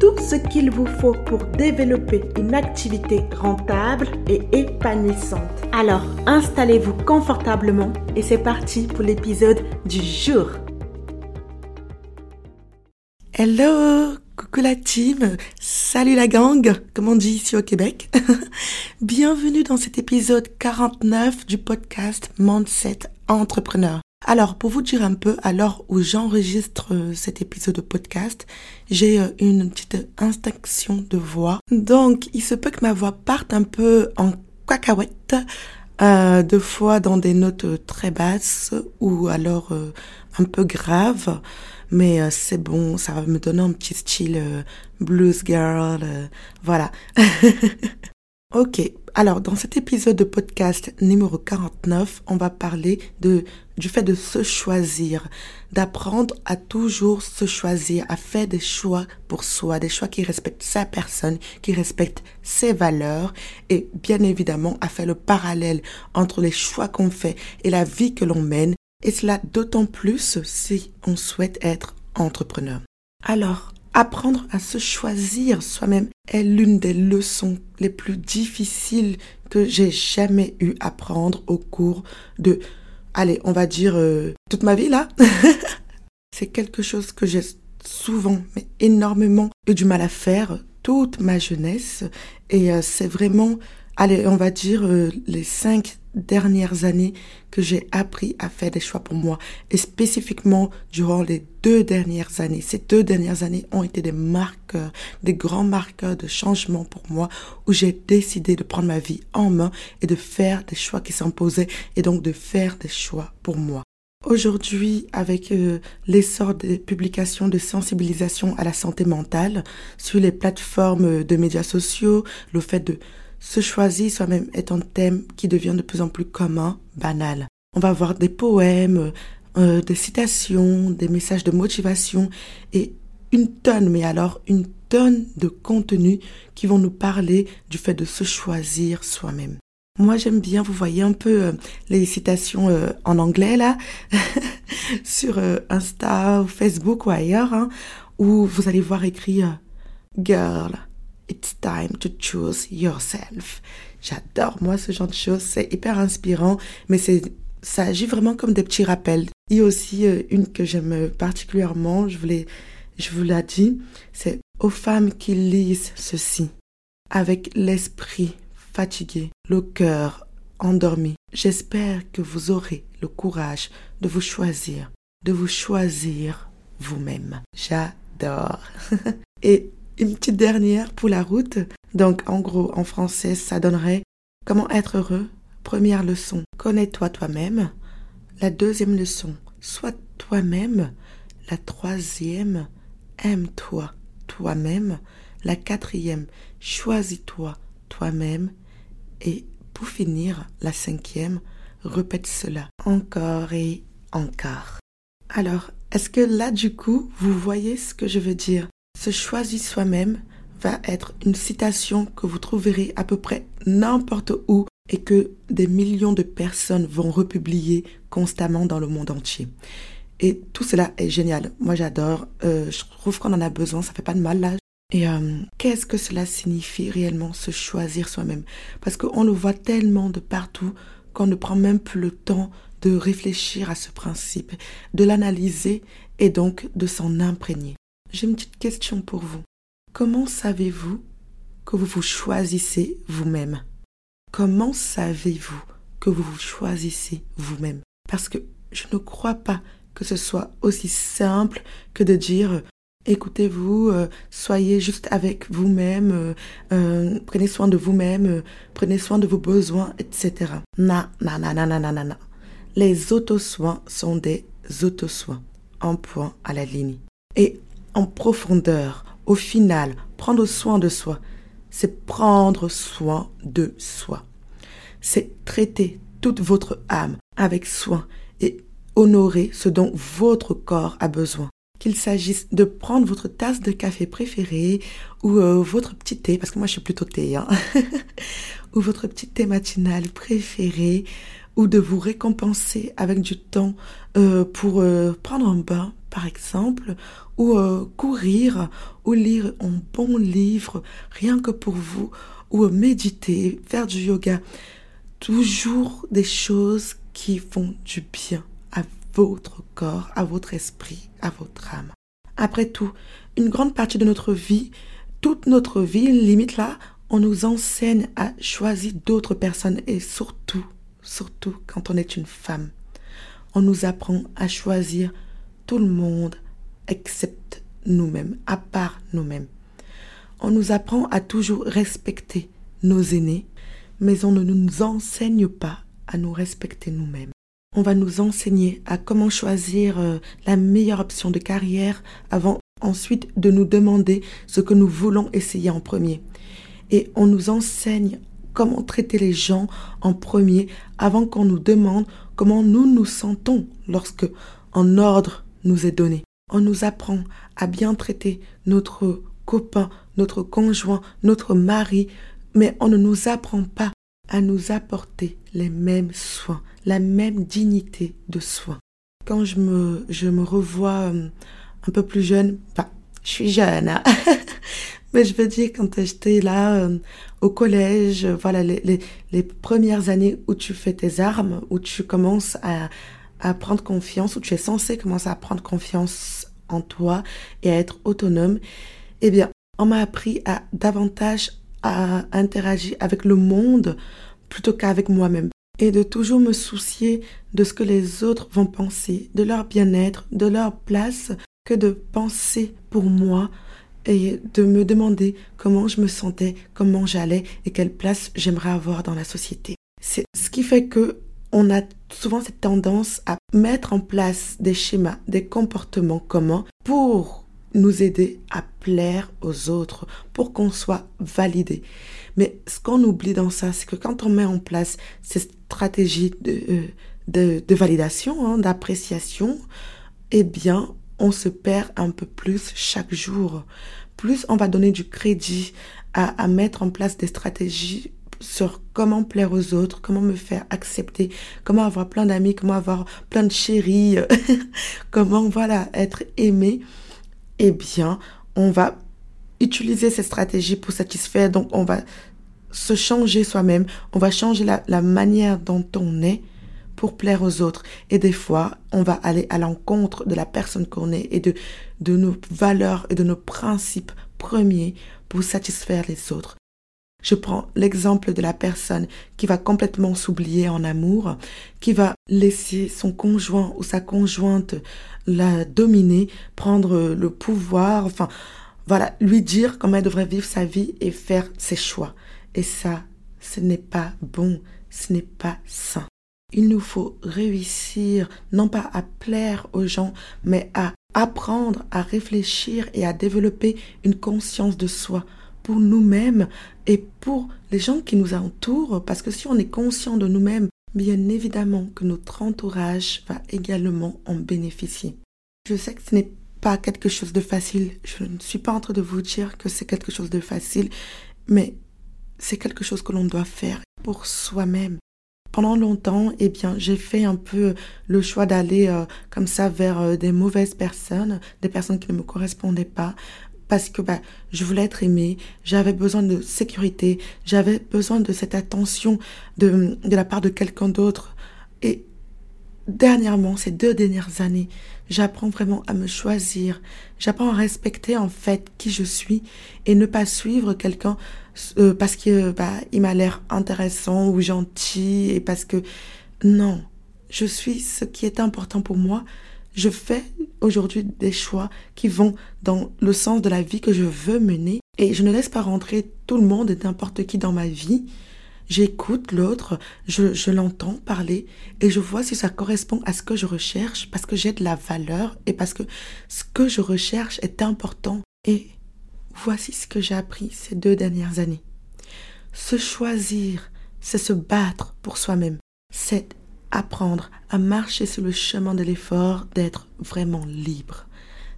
tout ce qu'il vous faut pour développer une activité rentable et épanouissante. Alors, installez-vous confortablement et c'est parti pour l'épisode du jour. Hello, coucou la team, salut la gang, comme on dit ici au Québec. Bienvenue dans cet épisode 49 du podcast Mindset Entrepreneur. Alors, pour vous dire un peu, à l'heure où j'enregistre euh, cet épisode de podcast, j'ai euh, une petite instinction de voix. Donc, il se peut que ma voix parte un peu en cacahuète, euh, deux fois dans des notes très basses ou alors un peu graves. Mais c'est bon, ça va me donner un petit style blues girl. voilà. Ok, alors dans cet épisode de podcast numéro 49, on va parler de, du fait de se choisir, d'apprendre à toujours se choisir, à faire des choix pour soi, des choix qui respectent sa personne, qui respectent ses valeurs et bien évidemment à faire le parallèle entre les choix qu'on fait et la vie que l'on mène et cela d'autant plus si on souhaite être entrepreneur. Alors, Apprendre à se choisir soi-même est l'une des leçons les plus difficiles que j'ai jamais eu à prendre au cours de, allez, on va dire, euh, toute ma vie là. C'est quelque chose que j'ai souvent, mais énormément eu du mal à faire toute ma jeunesse. Et euh, c'est vraiment, allez, on va dire, euh, les cinq dernières années que j'ai appris à faire des choix pour moi. Et spécifiquement durant les deux dernières années. Ces deux dernières années ont été des marqueurs, des grands marqueurs de changement pour moi où j'ai décidé de prendre ma vie en main et de faire des choix qui s'imposaient et donc de faire des choix pour moi. Aujourd'hui, avec euh, l'essor des publications de sensibilisation à la santé mentale sur les plateformes de médias sociaux, le fait de se choisir soi-même est un thème qui devient de plus en plus commun, banal. On va voir des poèmes, euh, des citations, des messages de motivation et une tonne, mais alors une tonne de contenus qui vont nous parler du fait de se choisir soi-même. Moi, j'aime bien, vous voyez un peu euh, les citations euh, en anglais là, sur Insta ou Facebook ou ailleurs, hein, où vous allez voir écrit Girl, It's time to choose yourself. J'adore moi ce genre de choses, c'est hyper inspirant, mais c'est ça agit vraiment comme des petits rappels. A aussi euh, une que j'aime particulièrement, je voulais je vous l'ai dit, c'est aux femmes qui lisent ceci avec l'esprit fatigué, le cœur endormi. J'espère que vous aurez le courage de vous choisir, de vous choisir vous-même. J'adore. Et une petite dernière pour la route. Donc, en gros, en français, ça donnerait comment être heureux. Première leçon, connais-toi toi-même. La deuxième leçon, sois toi-même. La troisième, aime-toi toi-même. La quatrième, choisis-toi toi-même. Et pour finir, la cinquième, répète cela encore et encore. Alors, est-ce que là, du coup, vous voyez ce que je veux dire? Se soi-même va être une citation que vous trouverez à peu près n'importe où et que des millions de personnes vont republier constamment dans le monde entier. Et tout cela est génial. Moi, j'adore. Euh, je trouve qu'on en a besoin. Ça fait pas de mal là. Et euh, qu'est-ce que cela signifie réellement se choisir soi-même? Parce qu'on le voit tellement de partout qu'on ne prend même plus le temps de réfléchir à ce principe, de l'analyser et donc de s'en imprégner. J'ai une petite question pour vous. Comment savez-vous que vous vous choisissez vous-même? Comment savez-vous que vous vous choisissez vous-même? Parce que je ne crois pas que ce soit aussi simple que de dire écoutez-vous, euh, soyez juste avec vous-même, euh, euh, prenez soin de vous-même, prenez soin de vos besoins, etc. Non, non, non, non, non, non, non. Les auto-soins sont des auto-soins. Un point à la ligne. Et en profondeur, au final, prendre soin de soi, c'est prendre soin de soi. C'est traiter toute votre âme avec soin et honorer ce dont votre corps a besoin. Qu'il s'agisse de prendre votre tasse de café préférée ou euh, votre petit thé, parce que moi je suis plutôt thé, hein, ou votre petit thé matinal préféré, ou de vous récompenser avec du temps euh, pour euh, prendre un bain, par exemple, ou courir, ou lire un bon livre, rien que pour vous, ou méditer, faire du yoga. Toujours des choses qui font du bien à votre corps, à votre esprit, à votre âme. Après tout, une grande partie de notre vie, toute notre vie, limite là, on nous enseigne à choisir d'autres personnes et surtout, surtout quand on est une femme, on nous apprend à choisir tout le monde excepte nous-mêmes, à part nous-mêmes. On nous apprend à toujours respecter nos aînés, mais on ne nous enseigne pas à nous respecter nous-mêmes. On va nous enseigner à comment choisir euh, la meilleure option de carrière avant ensuite de nous demander ce que nous voulons essayer en premier. Et on nous enseigne comment traiter les gens en premier avant qu'on nous demande comment nous nous sentons lorsque un ordre nous est donné. On nous apprend à bien traiter notre copain, notre conjoint, notre mari, mais on ne nous apprend pas à nous apporter les mêmes soins, la même dignité de soins. Quand je me, je me revois euh, un peu plus jeune, enfin, je suis jeune, hein mais je veux dire quand j'étais là euh, au collège, voilà, les, les, les, premières années où tu fais tes armes, où tu commences à, à prendre confiance, où tu es censé commencer à prendre confiance en toi et à être autonome, eh bien, on m'a appris à davantage à interagir avec le monde plutôt qu'avec moi-même et de toujours me soucier de ce que les autres vont penser, de leur bien-être, de leur place, que de penser pour moi et de me demander comment je me sentais, comment j'allais et quelle place j'aimerais avoir dans la société. C'est ce qui fait que on a souvent cette tendance à mettre en place des schémas, des comportements communs pour nous aider à plaire aux autres, pour qu'on soit validé. Mais ce qu'on oublie dans ça, c'est que quand on met en place ces stratégies de, euh, de, validation, hein, d'appréciation, eh bien, on se perd un peu plus chaque jour. Plus on va donner du crédit à, à mettre en place des stratégies sur comment plaire aux autres, comment me faire accepter, comment avoir plein d'amis, comment avoir plein de chéris, comment voilà être aimé, eh bien, on va utiliser ces stratégies pour satisfaire. Donc, on va se changer soi-même, on va changer la, manière dont on est pour plaire aux autres. Et des fois, on va aller à l'encontre de la personne qu'on est et de, de nos valeurs et de nos principes premiers pour satisfaire les autres. Je prends l'exemple de la personne qui va complètement s'oublier en amour, qui va laisser son conjoint ou sa conjointe la dominer, prendre le pouvoir, enfin, voilà, lui dire comment elle devrait vivre sa vie et faire ses choix. Et ça, ce n'est pas bon, ce n'est pas sain. Il nous faut réussir non pas à plaire aux gens, mais à apprendre à réfléchir et à développer une conscience de soi pour nous-mêmes et pour les gens qui nous entourent, parce que si on est conscient de nous-mêmes, bien évidemment que notre entourage va également en bénéficier. Je sais que ce n'est pas quelque chose de facile, je ne suis pas en train de vous dire que c'est quelque chose de facile, mais c'est quelque chose que l'on doit faire pour soi-même. Pendant longtemps, eh bien, j'ai fait un peu le choix d'aller euh, comme ça vers euh, des mauvaises personnes, des personnes qui ne me correspondaient pas, parce que bah, je voulais être aimée, j'avais besoin de sécurité, j'avais besoin de cette attention de, de la part de quelqu'un d'autre. Et dernièrement, ces deux dernières années, j'apprends vraiment à me choisir, j'apprends à respecter en fait qui je suis et ne pas suivre quelqu'un euh, parce que bah, il m'a l'air intéressant ou gentil et parce que non, je suis ce qui est important pour moi je fais aujourd'hui des choix qui vont dans le sens de la vie que je veux mener et je ne laisse pas rentrer tout le monde et n'importe qui dans ma vie. J'écoute l'autre, je, je l'entends parler et je vois si ça correspond à ce que je recherche parce que j'ai de la valeur et parce que ce que je recherche est important. Et voici ce que j'ai appris ces deux dernières années. Se choisir, c'est se battre pour soi-même. C'est apprendre à marcher sur le chemin de l'effort d'être vraiment libre.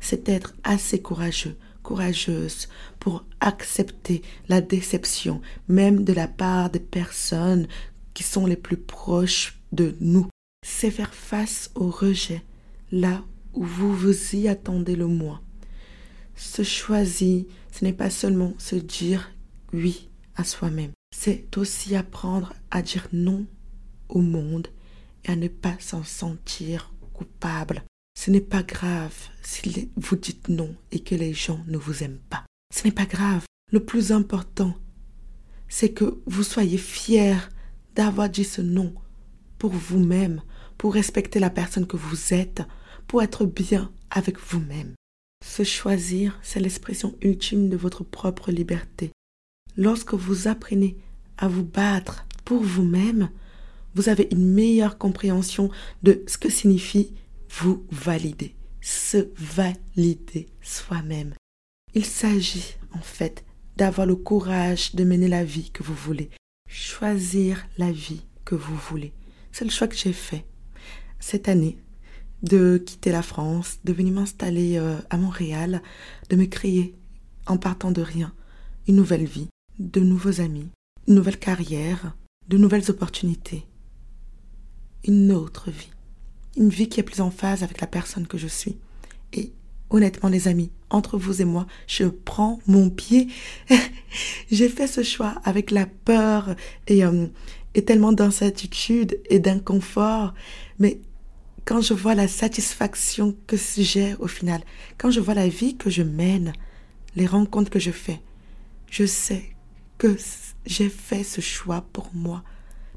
C'est être assez courageux, courageuse pour accepter la déception, même de la part des personnes qui sont les plus proches de nous. C'est faire face au rejet, là où vous vous y attendez le moins. Se choisir, ce n'est pas seulement se dire oui à soi-même, c'est aussi apprendre à dire non au monde et à ne pas s'en sentir coupable. Ce n'est pas grave si vous dites non et que les gens ne vous aiment pas. Ce n'est pas grave. Le plus important, c'est que vous soyez fiers d'avoir dit ce non pour vous-même, pour respecter la personne que vous êtes, pour être bien avec vous-même. Se choisir, c'est l'expression ultime de votre propre liberté. Lorsque vous apprenez à vous battre pour vous-même, vous avez une meilleure compréhension de ce que signifie vous valider, se valider soi-même. Il s'agit en fait d'avoir le courage de mener la vie que vous voulez, choisir la vie que vous voulez. C'est le choix que j'ai fait cette année de quitter la France, de venir m'installer euh, à Montréal, de me créer en partant de rien une nouvelle vie, de nouveaux amis, une nouvelle carrière, de nouvelles opportunités, une autre vie, une vie qui est plus en phase avec la personne que je suis. Et honnêtement les amis, entre vous et moi, je prends mon pied. J'ai fait ce choix avec la peur et, euh, et tellement d'incertitude et d'inconfort, mais quand je vois la satisfaction que j'ai au final, quand je vois la vie que je mène, les rencontres que je fais, je sais que j'ai fait ce choix pour moi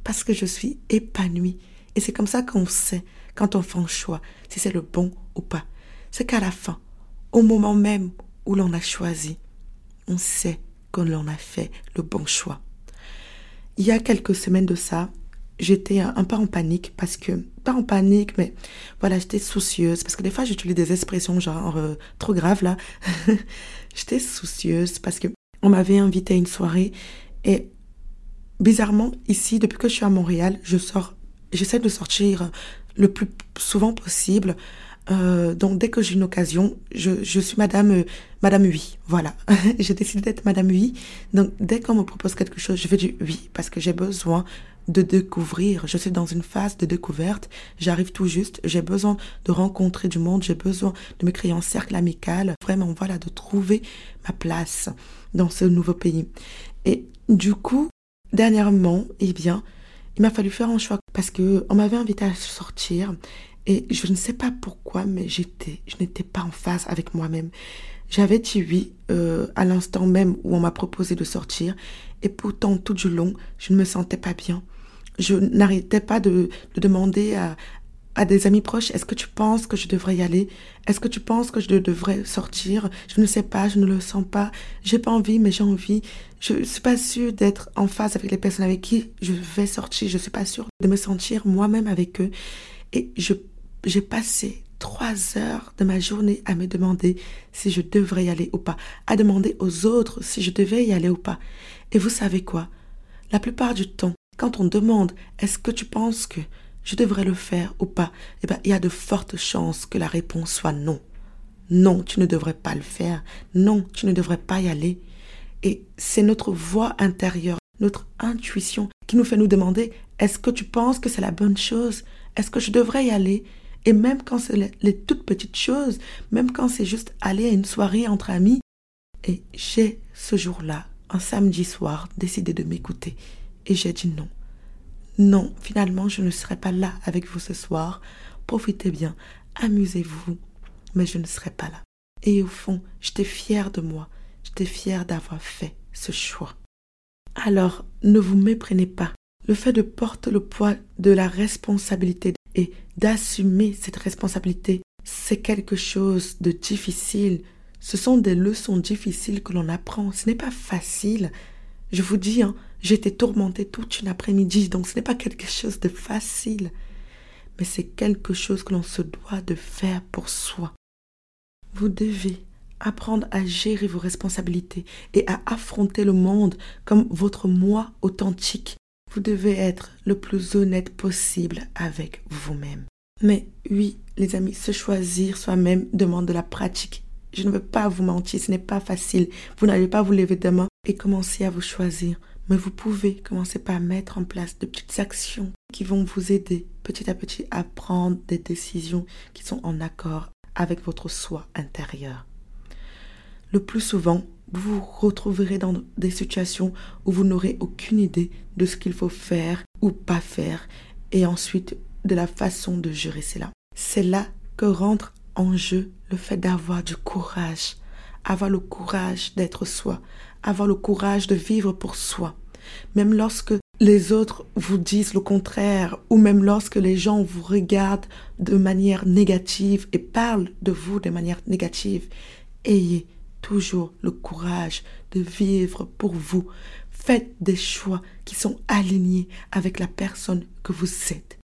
parce que je suis épanouie. Et c'est comme ça qu'on sait, quand on fait un choix, si c'est le bon ou pas. C'est qu'à la fin, au moment même où l'on a choisi, on sait que l'on a fait le bon choix. Il y a quelques semaines de ça, j'étais un peu en panique parce que, pas en panique, mais voilà, j'étais soucieuse parce que des fois j'utilise des expressions genre euh, trop graves là. j'étais soucieuse parce que on m'avait invité à une soirée et bizarrement ici, depuis que je suis à Montréal, je sors, j'essaie de sortir le plus souvent possible. Euh, donc dès que j'ai une occasion, je, je suis Madame Madame oui, voilà. j'ai décidé d'être Madame oui. Donc dès qu'on me propose quelque chose, je vais dire oui parce que j'ai besoin de découvrir. Je suis dans une phase de découverte. J'arrive tout juste. J'ai besoin de rencontrer du monde. J'ai besoin de me créer un cercle amical. Vraiment, voilà, de trouver ma place dans ce nouveau pays. Et du coup, dernièrement, eh bien, il m'a fallu faire un choix parce que on m'avait invité à sortir et je ne sais pas pourquoi, mais j'étais, je n'étais pas en phase avec moi-même. J'avais dit oui euh, à l'instant même où on m'a proposé de sortir et pourtant tout du long, je ne me sentais pas bien je n'arrêtais pas de, demander à, à des amis proches, est-ce que tu penses que je devrais y aller? Est-ce que tu penses que je devrais sortir? Je ne sais pas, je ne le sens pas. J'ai pas envie, mais j'ai envie. Je suis pas sûre d'être en phase avec les personnes avec qui je vais sortir. Je suis pas sûre de me sentir moi-même avec eux. Et j'ai passé trois heures de ma journée à me demander si je devrais y aller ou pas, à demander aux autres si je devais y aller ou pas. Et vous savez quoi? La plupart du temps, quand on demande est-ce que tu penses que je devrais le faire ou pas, eh bien, il y a de fortes chances que la réponse soit non. Non, tu ne devrais pas le faire. Non, tu ne devrais pas y aller. Et c'est notre voix intérieure, notre intuition qui nous fait nous demander est-ce que tu penses que c'est la bonne chose? Est-ce que je devrais y aller? Et même quand c'est les, les toutes petites choses, même quand c'est juste aller à une soirée entre amis, et j'ai ce jour-là, un samedi soir, décidé de m'écouter et j'ai dit non. Non, finalement, je ne serai pas là avec vous ce soir. Profitez bien, amusez-vous, mais je ne serai pas là. Et au fond, j'étais fière de moi, j'étais fière d'avoir fait ce choix. Alors, ne vous méprenez pas. Le fait de porter le poids de la responsabilité et d'assumer cette responsabilité, c'est quelque chose de difficile. Ce sont des leçons difficiles que l'on apprend. Ce n'est pas facile. Je vous dis, hein, J'étais tourmentée toute une après-midi, donc ce n'est pas quelque chose de facile, mais c'est quelque chose que l'on se doit de faire pour soi. Vous devez apprendre à gérer vos responsabilités et à affronter le monde comme votre moi authentique. Vous devez être le plus honnête possible avec vous-même. Mais oui, les amis, se choisir soi-même demande de la pratique. Je ne veux pas vous mentir, ce n'est pas facile. Vous n'allez pas vous lever demain et commencer à vous choisir. Mais vous pouvez commencer par mettre en place de petites actions qui vont vous aider petit à petit à prendre des décisions qui sont en accord avec votre soi intérieur. Le plus souvent, vous vous retrouverez dans des situations où vous n'aurez aucune idée de ce qu'il faut faire ou pas faire et ensuite de la façon de gérer cela. C'est là que rentre en jeu le fait d'avoir du courage, avoir le courage d'être soi, avoir le courage de vivre pour soi. Même lorsque les autres vous disent le contraire, ou même lorsque les gens vous regardent de manière négative et parlent de vous de manière négative, ayez toujours le courage de vivre pour vous. Faites des choix qui sont alignés avec la personne que vous êtes.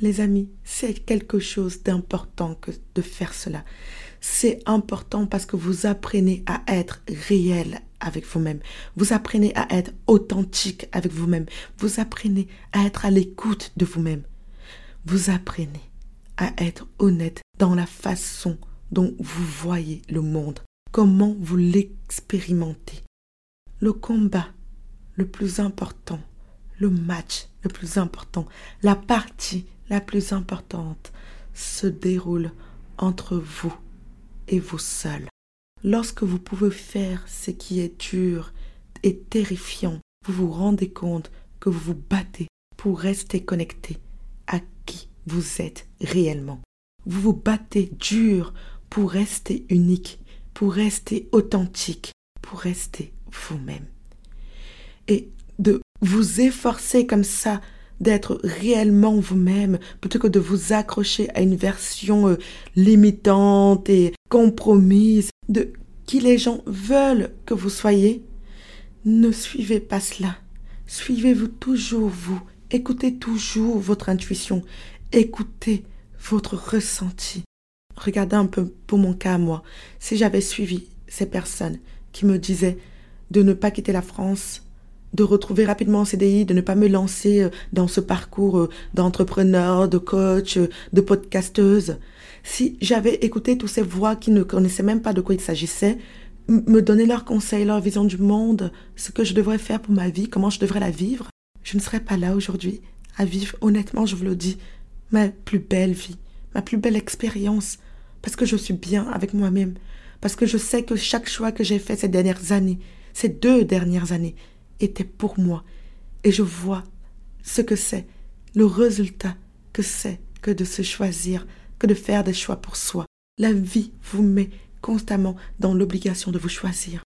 Les amis, c'est quelque chose d'important que de faire cela. C'est important parce que vous apprenez à être réel avec vous-même. Vous apprenez à être authentique avec vous-même. Vous apprenez à être à l'écoute de vous-même. Vous apprenez à être honnête dans la façon dont vous voyez le monde, comment vous l'expérimentez. Le combat le plus important, le match le plus important, la partie la plus importante se déroule entre vous et vous seul. Lorsque vous pouvez faire ce qui est dur et terrifiant, vous vous rendez compte que vous vous battez pour rester connecté à qui vous êtes réellement. Vous vous battez dur pour rester unique, pour rester authentique, pour rester vous-même. Et de vous efforcer comme ça d'être réellement vous-même plutôt que de vous accrocher à une version euh, limitante et compromise de qui les gens veulent que vous soyez. Ne suivez pas cela. Suivez-vous toujours vous. Écoutez toujours votre intuition. Écoutez votre ressenti. Regardez un peu pour mon cas moi. Si j'avais suivi ces personnes qui me disaient de ne pas quitter la France, de retrouver rapidement un CDI, de ne pas me lancer euh, dans ce parcours euh, d'entrepreneur, de coach, euh, de podcasteuse. Si j'avais écouté toutes ces voix qui ne connaissaient même pas de quoi il s'agissait, me donner leurs conseils, leur vision du monde, ce que je devrais faire pour ma vie, comment je devrais la vivre, je ne serais pas là aujourd'hui à vivre, honnêtement, je vous le dis, ma plus belle vie, ma plus belle expérience, parce que je suis bien avec moi-même, parce que je sais que chaque choix que j'ai fait ces dernières années, ces deux dernières années, était pour moi. Et je vois ce que c'est, le résultat que c'est que de se choisir, que de faire des choix pour soi. La vie vous met constamment dans l'obligation de vous choisir.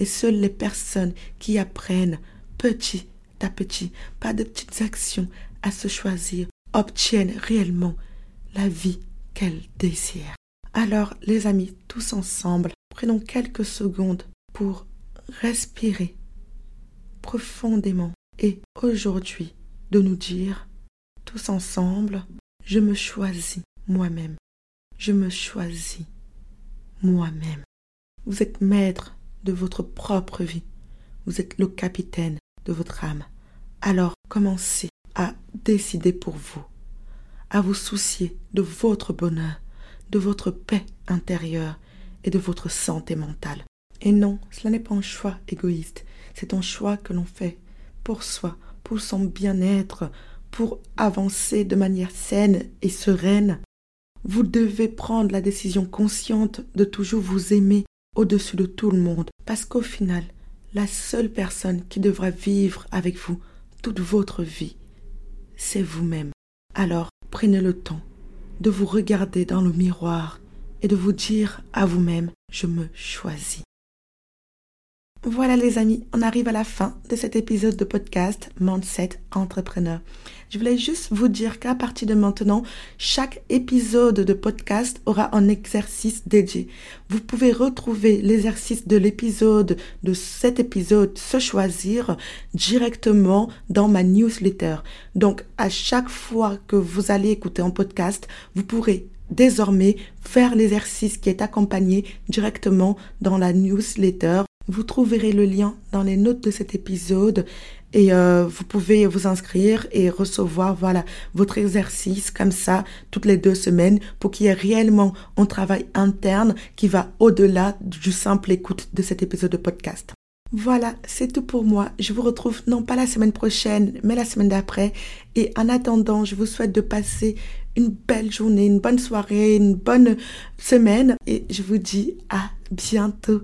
Et seules les personnes qui apprennent petit à petit, pas de petites actions, à se choisir, obtiennent réellement la vie qu'elles désirent. Alors, les amis, tous ensemble, prenons quelques secondes pour respirer profondément et aujourd'hui de nous dire tous ensemble, je me choisis moi-même. Je me choisis moi-même. Vous êtes maître de votre propre vie. Vous êtes le capitaine de votre âme. Alors commencez à décider pour vous, à vous soucier de votre bonheur, de votre paix intérieure et de votre santé mentale. Et non, cela n'est pas un choix égoïste, c'est un choix que l'on fait pour soi, pour son bien-être, pour avancer de manière saine et sereine. Vous devez prendre la décision consciente de toujours vous aimer au-dessus de tout le monde, parce qu'au final, la seule personne qui devra vivre avec vous toute votre vie, c'est vous-même. Alors, prenez le temps de vous regarder dans le miroir et de vous dire à vous-même, je me choisis. Voilà les amis, on arrive à la fin de cet épisode de podcast Mindset Entrepreneur. Je voulais juste vous dire qu'à partir de maintenant, chaque épisode de podcast aura un exercice dédié. Vous pouvez retrouver l'exercice de l'épisode, de cet épisode, se choisir directement dans ma newsletter. Donc, à chaque fois que vous allez écouter un podcast, vous pourrez désormais faire l'exercice qui est accompagné directement dans la newsletter. Vous trouverez le lien dans les notes de cet épisode et euh, vous pouvez vous inscrire et recevoir voilà votre exercice comme ça toutes les deux semaines pour qu'il y ait réellement un travail interne qui va au-delà du simple écoute de cet épisode de podcast. Voilà, c'est tout pour moi. Je vous retrouve non pas la semaine prochaine, mais la semaine d'après. Et en attendant, je vous souhaite de passer une belle journée, une bonne soirée, une bonne semaine. Et je vous dis à bientôt.